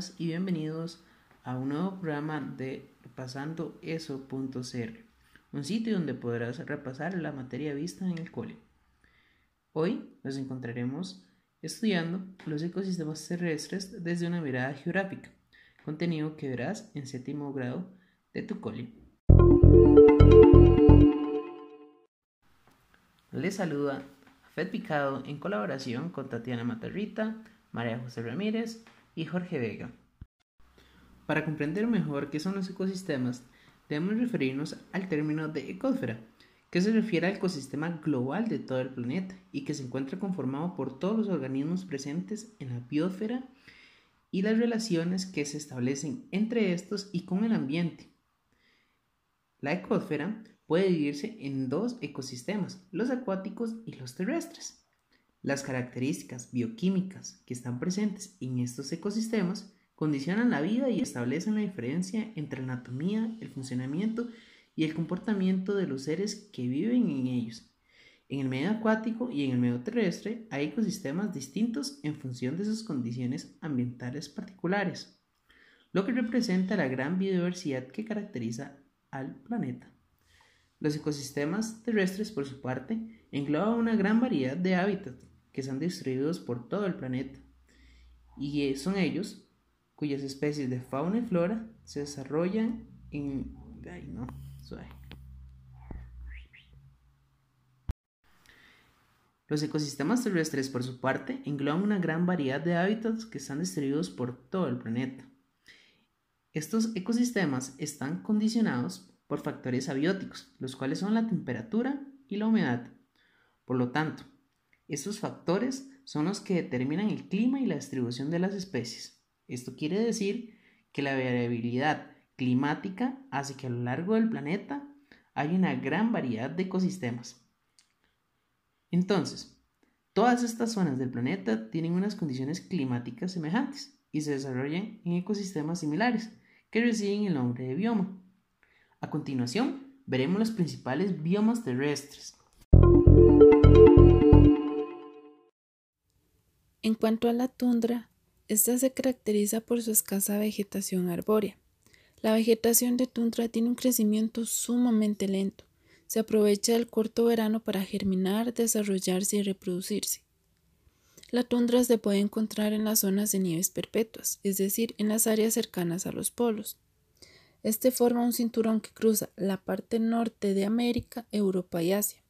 y bienvenidos a un nuevo programa de Repasando Eso.cr, un sitio donde podrás repasar la materia vista en el cole. Hoy nos encontraremos estudiando los ecosistemas terrestres desde una mirada geográfica, contenido que verás en séptimo grado de tu cole. Les saluda Fed Picado en colaboración con Tatiana Matarrita, María José Ramírez Jorge Vega. Para comprender mejor qué son los ecosistemas, debemos referirnos al término de ecosfera, que se refiere al ecosistema global de todo el planeta y que se encuentra conformado por todos los organismos presentes en la biosfera y las relaciones que se establecen entre estos y con el ambiente. La ecosfera puede dividirse en dos ecosistemas, los acuáticos y los terrestres. Las características bioquímicas que están presentes en estos ecosistemas condicionan la vida y establecen la diferencia entre la anatomía, el funcionamiento y el comportamiento de los seres que viven en ellos. En el medio acuático y en el medio terrestre hay ecosistemas distintos en función de sus condiciones ambientales particulares, lo que representa la gran biodiversidad que caracteriza al planeta. Los ecosistemas terrestres, por su parte, engloban una gran variedad de hábitats que están distribuidos por todo el planeta, y son ellos cuyas especies de fauna y flora se desarrollan en... Los ecosistemas terrestres, por su parte, engloban una gran variedad de hábitats que están distribuidos por todo el planeta. Estos ecosistemas están condicionados por factores abióticos, los cuales son la temperatura y la humedad. Por lo tanto, estos factores son los que determinan el clima y la distribución de las especies. Esto quiere decir que la variabilidad climática hace que a lo largo del planeta hay una gran variedad de ecosistemas. Entonces, todas estas zonas del planeta tienen unas condiciones climáticas semejantes y se desarrollan en ecosistemas similares que reciben el nombre de bioma. A continuación, veremos los principales biomas terrestres. En cuanto a la tundra, esta se caracteriza por su escasa vegetación arbórea. La vegetación de tundra tiene un crecimiento sumamente lento. Se aprovecha del corto verano para germinar, desarrollarse y reproducirse. La tundra se puede encontrar en las zonas de nieves perpetuas, es decir, en las áreas cercanas a los polos. Este forma un cinturón que cruza la parte norte de América, Europa y Asia.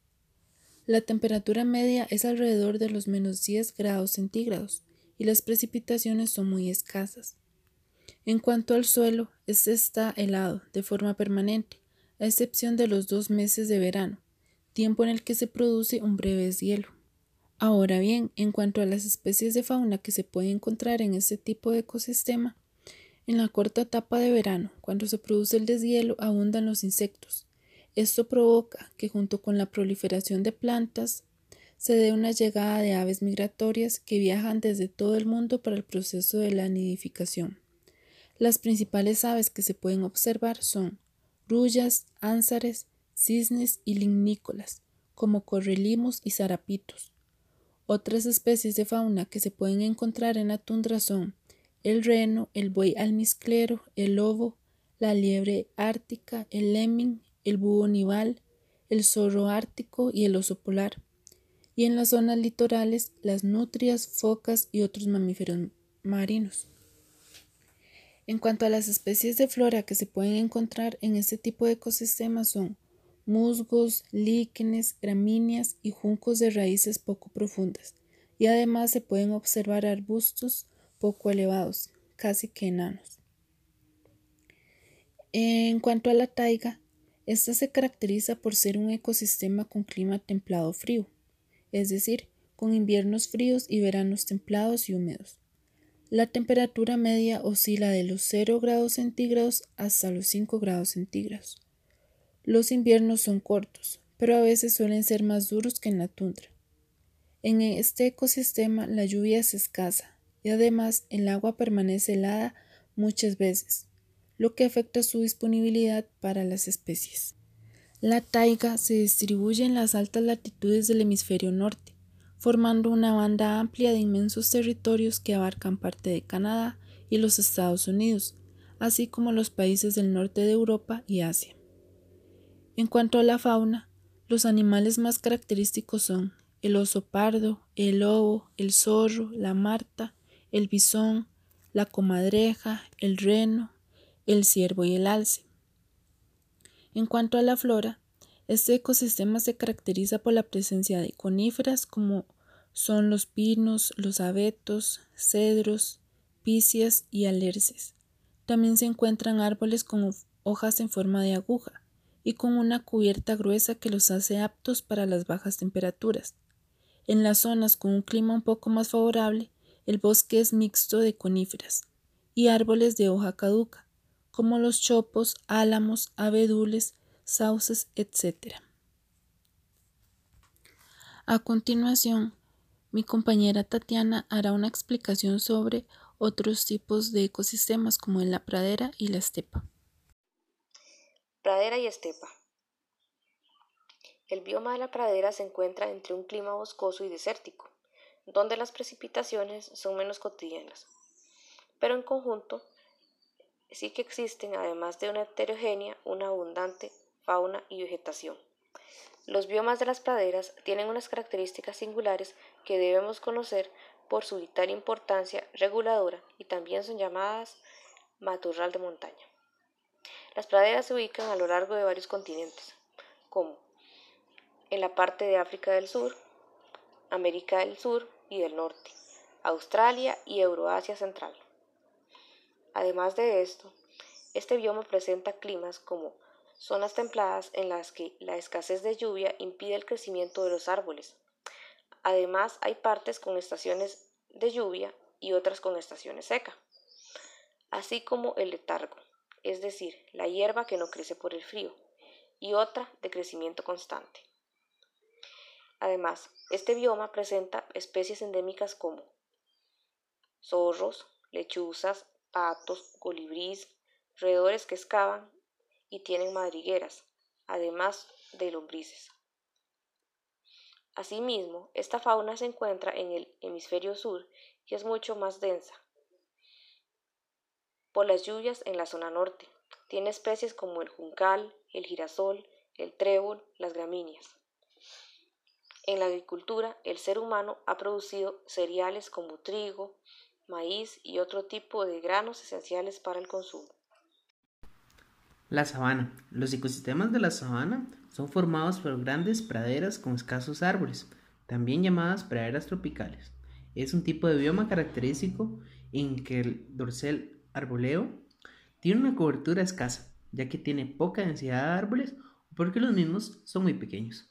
La temperatura media es alrededor de los menos 10 grados centígrados y las precipitaciones son muy escasas. En cuanto al suelo, este está helado de forma permanente, a excepción de los dos meses de verano, tiempo en el que se produce un breve deshielo. Ahora bien, en cuanto a las especies de fauna que se pueden encontrar en este tipo de ecosistema, en la corta etapa de verano, cuando se produce el deshielo, abundan los insectos. Esto provoca que junto con la proliferación de plantas se dé una llegada de aves migratorias que viajan desde todo el mundo para el proceso de la nidificación. Las principales aves que se pueden observar son grullas, ánsares, cisnes y lignícolas, como correlimos y zarapitos. Otras especies de fauna que se pueden encontrar en la tundra son el reno, el buey almizclero, el lobo, la liebre ártica, el lemming, el búho nival, el zorro ártico y el oso polar. Y en las zonas litorales, las nutrias, focas y otros mamíferos marinos. En cuanto a las especies de flora que se pueden encontrar en este tipo de ecosistemas son musgos, líquenes, gramíneas y juncos de raíces poco profundas, y además se pueden observar arbustos, poco elevados, casi que enanos. En cuanto a la taiga, esta se caracteriza por ser un ecosistema con clima templado frío, es decir, con inviernos fríos y veranos templados y húmedos. La temperatura media oscila de los 0 grados centígrados hasta los 5 grados centígrados. Los inviernos son cortos, pero a veces suelen ser más duros que en la tundra. En este ecosistema la lluvia es escasa, y además el agua permanece helada muchas veces, lo que afecta su disponibilidad para las especies. La taiga se distribuye en las altas latitudes del hemisferio norte, formando una banda amplia de inmensos territorios que abarcan parte de Canadá y los Estados Unidos, así como los países del norte de Europa y Asia. En cuanto a la fauna, los animales más característicos son el oso pardo, el lobo, el zorro, la marta, el bisón, la comadreja, el reno, el ciervo y el alce. En cuanto a la flora, este ecosistema se caracteriza por la presencia de coníferas como son los pinos, los abetos, cedros, picias y alerces. También se encuentran árboles con hojas en forma de aguja y con una cubierta gruesa que los hace aptos para las bajas temperaturas. En las zonas con un clima un poco más favorable, el bosque es mixto de coníferas y árboles de hoja caduca, como los chopos, álamos, abedules, sauces, etc. A continuación, mi compañera Tatiana hará una explicación sobre otros tipos de ecosistemas como en la pradera y la estepa. Pradera y estepa. El bioma de la pradera se encuentra entre un clima boscoso y desértico, donde las precipitaciones son menos cotidianas. Pero en conjunto, sí que existen, además de una heterogénea, una abundante fauna y vegetación. Los biomas de las praderas tienen unas características singulares que debemos conocer por su vital importancia reguladora y también son llamadas matorral de montaña. Las praderas se ubican a lo largo de varios continentes, como en la parte de África del Sur, América del Sur y del Norte, Australia y Euroasia Central. Además de esto, este bioma presenta climas como zonas templadas en las que la escasez de lluvia impide el crecimiento de los árboles. Además, hay partes con estaciones de lluvia y otras con estaciones seca, así como el letargo, es decir, la hierba que no crece por el frío, y otra de crecimiento constante. Además, este bioma presenta especies endémicas como zorros, lechuzas, patos, colibrís, roedores que excavan y tienen madrigueras, además de lombrices. Asimismo, esta fauna se encuentra en el hemisferio sur y es mucho más densa. Por las lluvias en la zona norte, tiene especies como el juncal, el girasol, el trébol, las gramíneas. En la agricultura, el ser humano ha producido cereales como trigo, maíz y otro tipo de granos esenciales para el consumo. La sabana. Los ecosistemas de la sabana son formados por grandes praderas con escasos árboles, también llamadas praderas tropicales. Es un tipo de bioma característico en que el dorsal arboleo tiene una cobertura escasa, ya que tiene poca densidad de árboles o porque los mismos son muy pequeños.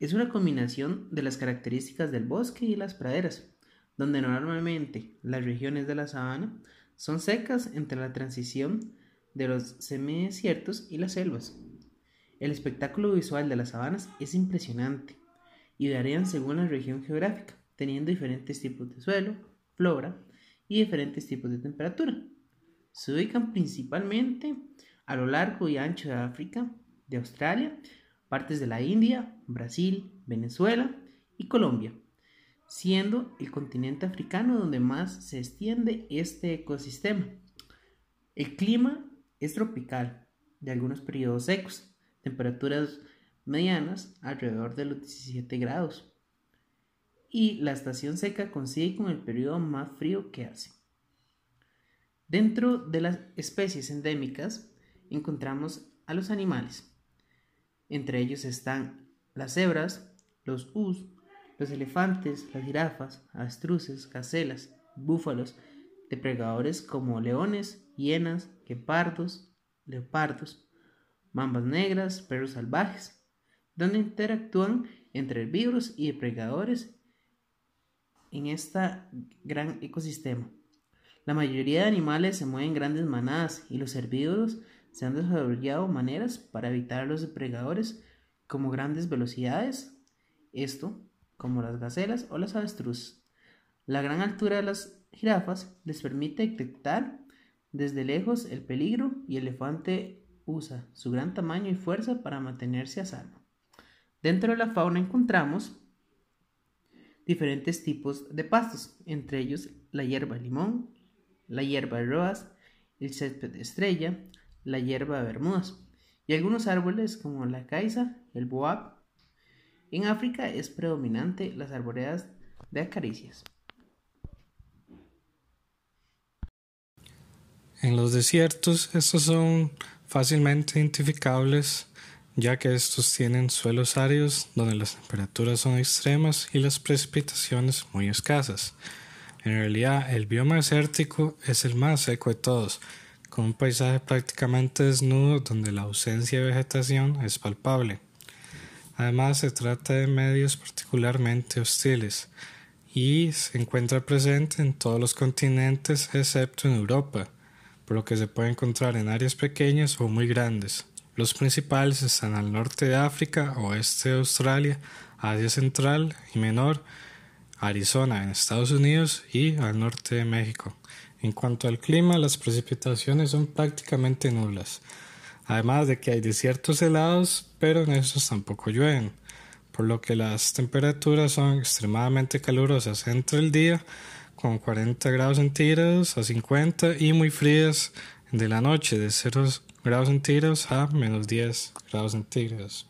Es una combinación de las características del bosque y las praderas, donde normalmente las regiones de la sabana son secas entre la transición de los semidesiertos y las selvas. El espectáculo visual de las sabanas es impresionante y varían según la región geográfica, teniendo diferentes tipos de suelo, flora y diferentes tipos de temperatura. Se ubican principalmente a lo largo y ancho de África, de Australia, partes de la India, Brasil, Venezuela y Colombia, siendo el continente africano donde más se extiende este ecosistema. El clima es tropical, de algunos periodos secos, temperaturas medianas alrededor de los 17 grados, y la estación seca coincide con el periodo más frío que hace. Dentro de las especies endémicas encontramos a los animales, entre ellos están las cebras, los los elefantes, las jirafas, avestruces, gacelas, búfalos, depredadores como leones, hienas, guepardos, leopardos, mambas negras, perros salvajes, donde interactúan entre herbívoros y depredadores en este gran ecosistema. La mayoría de animales se mueven en grandes manadas y los herbívoros se han desarrollado maneras para evitar a los depredadores como grandes velocidades, esto como las gacelas o las avestruces. La gran altura de las jirafas les permite detectar desde lejos el peligro y el elefante usa su gran tamaño y fuerza para mantenerse a salvo. Dentro de la fauna encontramos diferentes tipos de pastos, entre ellos la hierba limón, la hierba de roas, el césped estrella, la hierba de Bermudas y algunos árboles como la caiza, el boab. En África es predominante las arboredas de acaricias. En los desiertos estos son fácilmente identificables ya que estos tienen suelos áridos donde las temperaturas son extremas y las precipitaciones muy escasas. En realidad, el bioma desértico es el más seco de todos, con un paisaje prácticamente desnudo donde la ausencia de vegetación es palpable. Además, se trata de medios particularmente hostiles y se encuentra presente en todos los continentes excepto en Europa, por lo que se puede encontrar en áreas pequeñas o muy grandes. Los principales están al norte de África, oeste de Australia, Asia Central y Menor, Arizona en Estados Unidos y al norte de México. En cuanto al clima, las precipitaciones son prácticamente nulas, además de que hay desiertos helados, pero en estos tampoco llueven, por lo que las temperaturas son extremadamente calurosas entre el día, con 40 grados centígrados a 50 y muy frías de la noche de 0 grados centígrados a menos 10 grados centígrados.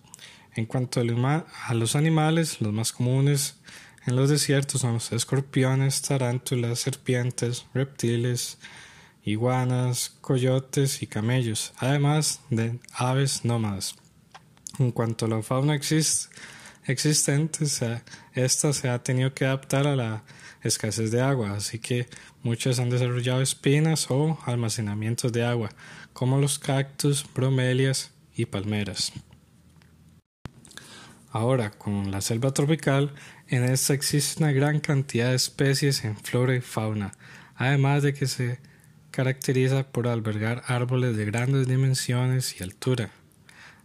En cuanto a los animales, los más comunes en los desiertos son los escorpiones, tarántulas, serpientes, reptiles, iguanas, coyotes y camellos, además de aves nómadas. En cuanto a la fauna existente, esta se ha tenido que adaptar a la escasez de agua, así que muchas han desarrollado espinas o almacenamientos de agua, como los cactus, bromelias y palmeras. Ahora, con la selva tropical, en esta existe una gran cantidad de especies en flora y fauna, además de que se caracteriza por albergar árboles de grandes dimensiones y altura.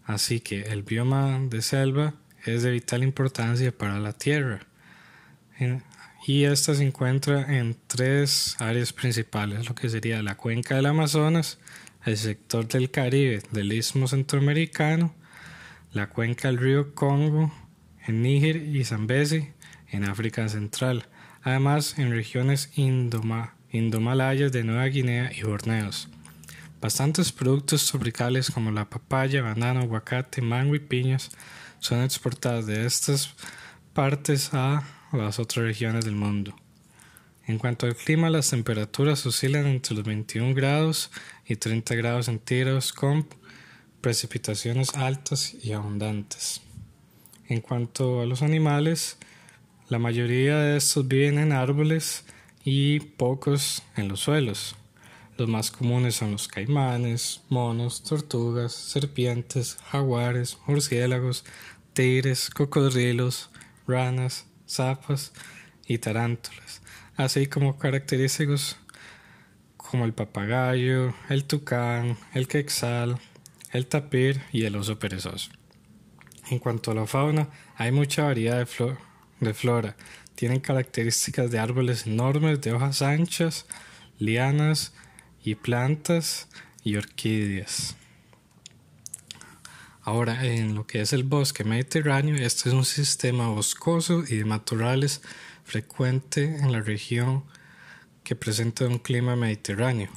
Así que el bioma de selva es de vital importancia para la Tierra. Y esta se encuentra en tres áreas principales, lo que sería la cuenca del Amazonas, el sector del Caribe del Istmo Centroamericano, la cuenca del río Congo, en Níger y Zambezi, en África Central, además en regiones indomalayas de Nueva Guinea y Borneos. Bastantes productos tropicales como la papaya, banano, aguacate, mango y piñas son exportados de estas partes a las otras regiones del mundo. En cuanto al clima, las temperaturas oscilan entre los 21 grados y 30 grados centígrados con precipitaciones altas y abundantes. En cuanto a los animales, la mayoría de estos viven en árboles y pocos en los suelos. Los más comunes son los caimanes, monos, tortugas, serpientes, jaguares, murciélagos, tigres, cocodrilos, ranas, zapas y tarántulas así como característicos como el papagayo, el tucán, el quexal, el tapir y el oso perezoso. En cuanto a la fauna, hay mucha variedad de, de flora. Tienen características de árboles enormes de hojas anchas, lianas y plantas y orquídeas. Ahora, en lo que es el bosque mediterráneo, este es un sistema boscoso y de matorrales frecuente en la región que presenta un clima mediterráneo,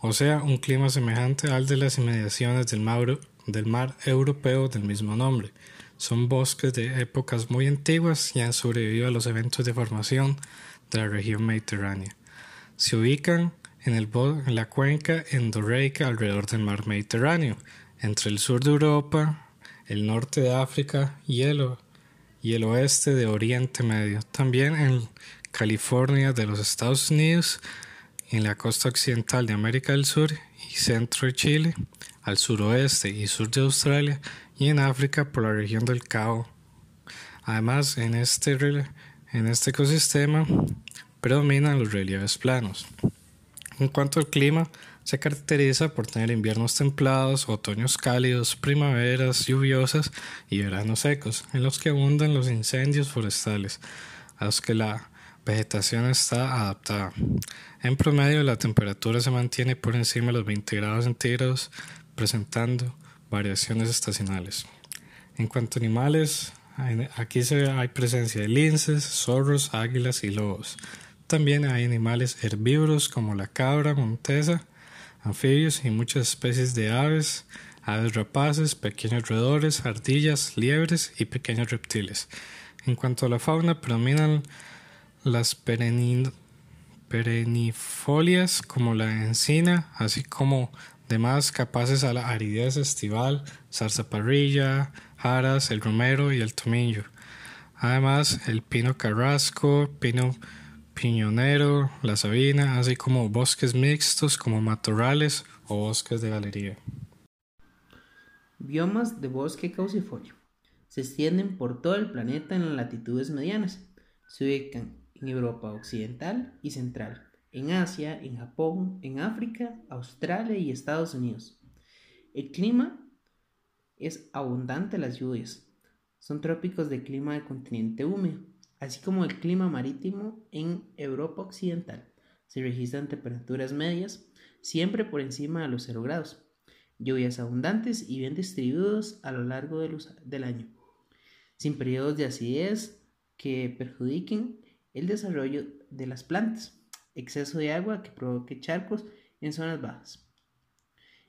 o sea, un clima semejante al de las inmediaciones del mar, del mar europeo del mismo nombre. Son bosques de épocas muy antiguas y han sobrevivido a los eventos de formación de la región mediterránea. Se ubican en, el, en la cuenca endorreica alrededor del mar Mediterráneo, entre el sur de Europa, el norte de África y el y el oeste de Oriente Medio. También en California de los Estados Unidos, en la costa occidental de América del Sur y centro de Chile, al suroeste y sur de Australia y en África por la región del Cabo. Además, en este, en este ecosistema predominan los relieves planos. En cuanto al clima, se caracteriza por tener inviernos templados, otoños cálidos, primaveras lluviosas y veranos secos, en los que abundan los incendios forestales, a los que la vegetación está adaptada. En promedio, la temperatura se mantiene por encima de los 20 grados centígrados, presentando variaciones estacionales. En cuanto a animales, aquí se hay presencia de linces, zorros, águilas y lobos. también hay animales herbívoros como la cabra montesa, anfibios y muchas especies de aves, aves rapaces, pequeños roedores, ardillas, liebres y pequeños reptiles. En cuanto a la fauna, predominan las perennifolias como la encina, así como demás capaces a la aridez estival, zarzaparrilla, jaras, el romero y el tomillo. Además, el pino carrasco, pino piñonero, la sabina, así como bosques mixtos como matorrales o bosques de galería. Biomas de bosque caucifolio. Se extienden por todo el planeta en latitudes medianas. Se ubican en Europa occidental y central, en Asia, en Japón, en África, Australia y Estados Unidos. El clima es abundante las lluvias. Son trópicos de clima de continente húmedo, así como el clima marítimo en Europa occidental. Se registran temperaturas medias, siempre por encima de los 0 grados lluvias abundantes y bien distribuidos a lo largo del año, sin periodos de acidez que perjudiquen el desarrollo de las plantas, exceso de agua que provoque charcos en zonas bajas.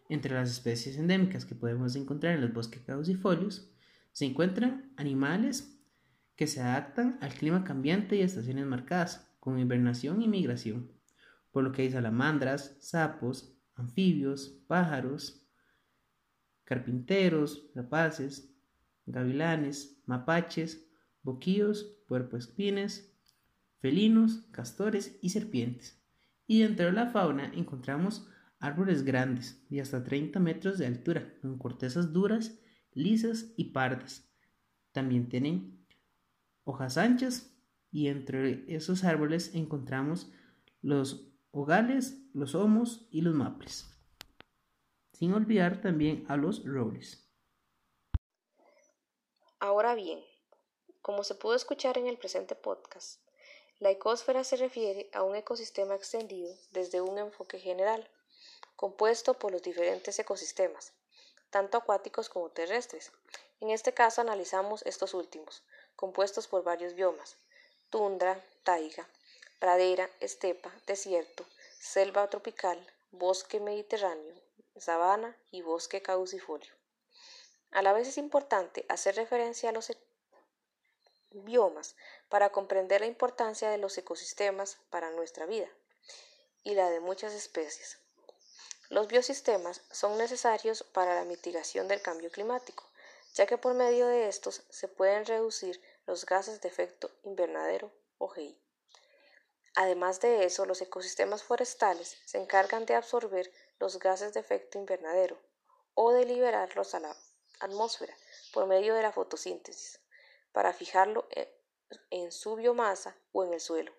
Entre las especies endémicas que podemos encontrar en los bosques caducifolios se encuentran animales que se adaptan al clima cambiante y estaciones marcadas, con hibernación y migración, por lo que hay salamandras, sapos, anfibios, pájaros, carpinteros, rapaces, gavilanes, mapaches, boquillos, puercoespines, felinos, castores y serpientes. Y dentro de la fauna encontramos árboles grandes de hasta 30 metros de altura, con cortezas duras, lisas y pardas. También tienen hojas anchas y entre esos árboles encontramos los hogales, los homos y los maples sin olvidar también a los robles. Ahora bien, como se pudo escuchar en el presente podcast, la ecosfera se refiere a un ecosistema extendido desde un enfoque general, compuesto por los diferentes ecosistemas, tanto acuáticos como terrestres. En este caso analizamos estos últimos, compuestos por varios biomas, tundra, taiga, pradera, estepa, desierto, selva tropical, bosque mediterráneo, sabana y bosque caducifolio. A la vez es importante hacer referencia a los biomas para comprender la importancia de los ecosistemas para nuestra vida y la de muchas especies. Los biosistemas son necesarios para la mitigación del cambio climático, ya que por medio de estos se pueden reducir los gases de efecto invernadero o GI. Además de eso, los ecosistemas forestales se encargan de absorber los gases de efecto invernadero o de liberarlos a la atmósfera por medio de la fotosíntesis para fijarlo en su biomasa o en el suelo.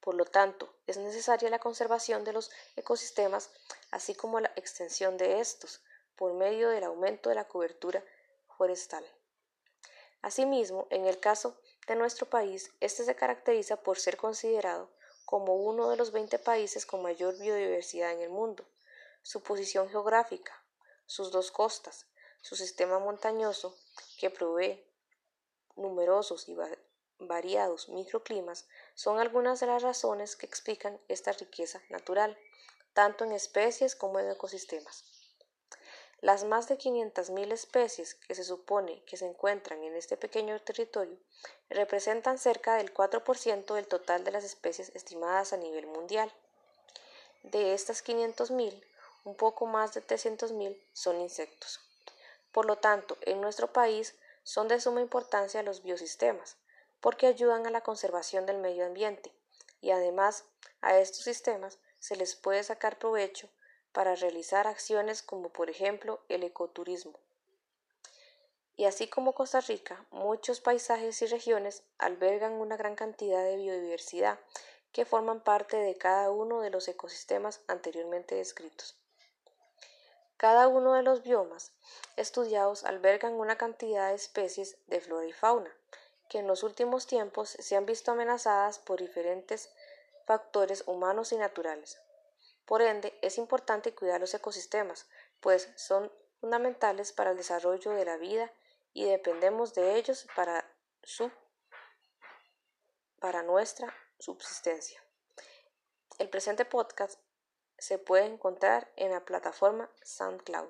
Por lo tanto, es necesaria la conservación de los ecosistemas, así como la extensión de estos, por medio del aumento de la cobertura forestal. Asimismo, en el caso de nuestro país, este se caracteriza por ser considerado como uno de los 20 países con mayor biodiversidad en el mundo. Su posición geográfica, sus dos costas, su sistema montañoso, que provee numerosos y variados microclimas, son algunas de las razones que explican esta riqueza natural, tanto en especies como en ecosistemas. Las más de 500.000 especies que se supone que se encuentran en este pequeño territorio representan cerca del 4% del total de las especies estimadas a nivel mundial. De estas 500.000, un poco más de 300.000 son insectos. Por lo tanto, en nuestro país son de suma importancia los biosistemas, porque ayudan a la conservación del medio ambiente y además a estos sistemas se les puede sacar provecho para realizar acciones como por ejemplo el ecoturismo. Y así como Costa Rica, muchos paisajes y regiones albergan una gran cantidad de biodiversidad que forman parte de cada uno de los ecosistemas anteriormente descritos. Cada uno de los biomas estudiados albergan una cantidad de especies de flora y fauna, que en los últimos tiempos se han visto amenazadas por diferentes factores humanos y naturales. Por ende, es importante cuidar los ecosistemas, pues son fundamentales para el desarrollo de la vida y dependemos de ellos para su para nuestra subsistencia. El presente podcast se puede encontrar en la plataforma SoundCloud.